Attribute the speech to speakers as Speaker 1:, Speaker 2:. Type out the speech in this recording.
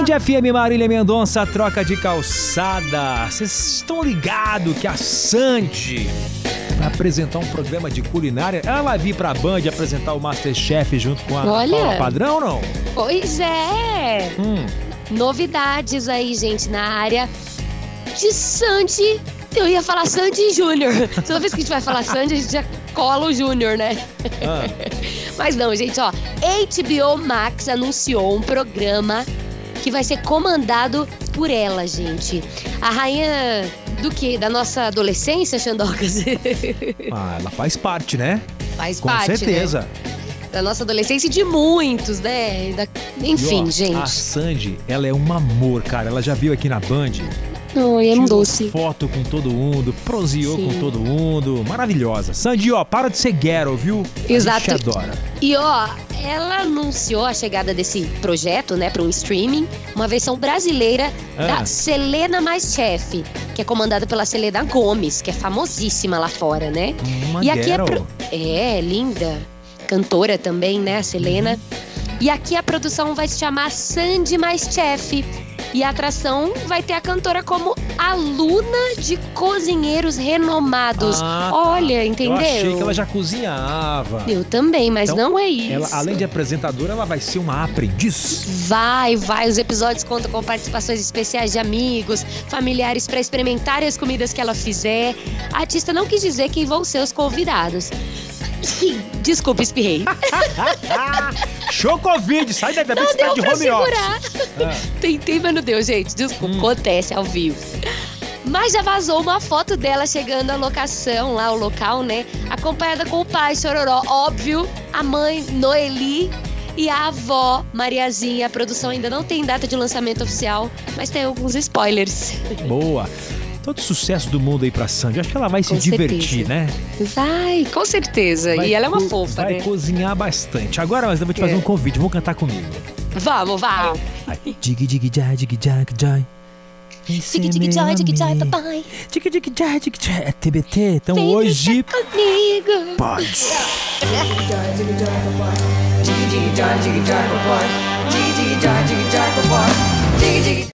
Speaker 1: Band FM Marília Mendonça, troca de calçada. Vocês estão ligados que a Sandy vai apresentar um programa de culinária? Ela vai vir pra Band apresentar o Masterchef junto com a
Speaker 2: Olha.
Speaker 1: Paula Padrão ou não?
Speaker 2: Pois é!
Speaker 1: Hum,
Speaker 2: Novidades aí, gente, na área de Sandy. Eu ia falar Sandy Júnior. Toda vez que a gente vai falar Sandy, a gente já cola o Júnior, né?
Speaker 1: ah,
Speaker 2: Mas não, gente, ó. HBO Max anunciou um programa que vai ser comandado por ela, gente. A rainha do quê? Da nossa adolescência, Xandocas?
Speaker 1: ah, ela faz parte, né?
Speaker 2: Faz
Speaker 1: Com
Speaker 2: parte,
Speaker 1: certeza.
Speaker 2: né? Da nossa adolescência e de muitos, né? Da- Enfim,
Speaker 1: E, ó, A
Speaker 2: gente.
Speaker 1: Sandy, ela é um amor, cara. Ela já viu aqui na Band.
Speaker 2: Oi, é um doce.
Speaker 1: foto com todo mundo, proseou
Speaker 2: Sim.
Speaker 1: com todo mundo. Maravilhosa. Sandy, ó, para de ser ghetto, viu?
Speaker 2: Exato.
Speaker 1: A gente adora.
Speaker 2: E ó, ela anunciou a chegada desse projeto, né, para um streaming, uma versão brasileira
Speaker 1: Ah.
Speaker 2: da Selena Mais Chef, que é comandada pela Selena Gomes, que é famosíssima lá fora, né?
Speaker 1: Uma
Speaker 2: E aqui é pro- É, linda. Cantora também, né, a Selena. E aqui a produção vai se chamar Sandy Mais Chef. E a atração vai ter a cantora como aluna de cozinheiros renomados.
Speaker 1: Ah, tá.
Speaker 2: Olha, entendeu?
Speaker 1: Eu achei que ela já cozinhava.
Speaker 2: Eu também, mas
Speaker 1: Então,
Speaker 2: não é isso.
Speaker 1: Ela, além de apresentadora, ela vai ser uma aprendiz.
Speaker 2: Vai, vai. Os episódios contam com participações especiais de amigos, familiares para experimentarem as comidas que ela fizer. A artista não quis dizer quem vão ser os convidados. Desculpa, espirrei.
Speaker 1: Show Covid! Sai daí, que você tá de home
Speaker 2: segurar.
Speaker 1: office. Ah,
Speaker 2: Tentei, mas não deu, gente. Desculpa,
Speaker 1: Hum.
Speaker 2: acontece ao vivo. Mas já vazou uma foto dela chegando à locação, lá, o local, né? Acompanhada com o pai Chororó, óbvio, a mãe Noeli e a avó Mariazinha. A produção ainda não tem data de lançamento oficial, mas tem alguns spoilers.
Speaker 1: boa. Todo sucesso do mundo aí pra Sandy. Acho que ela vai se
Speaker 2: Com
Speaker 1: divertir,
Speaker 2: certeza.
Speaker 1: né?
Speaker 2: Vai, com certeza.
Speaker 1: Vai
Speaker 2: e ela é uma fofa,
Speaker 1: Vai
Speaker 2: né?
Speaker 1: cozinhar bastante. Agora, eu vou te fazer
Speaker 2: É.
Speaker 1: um convite. Vamos cantar comigo.
Speaker 2: Vamos, vai.
Speaker 1: Dig, dig, jai, dig, jai, jai. Vem ser
Speaker 2: Dig, dig,
Speaker 1: meu
Speaker 2: jai, dig, jai, papai.
Speaker 1: Dig, dig, jai, dig, jai. É TBT? Então
Speaker 2: Vem
Speaker 1: hoje
Speaker 2: comigo.
Speaker 1: pode.
Speaker 3: Jiggy jiggy jar, jiggy jar, boy. Jiggy jiggy jar, jiggy jar, boy. Jiggy jiggy.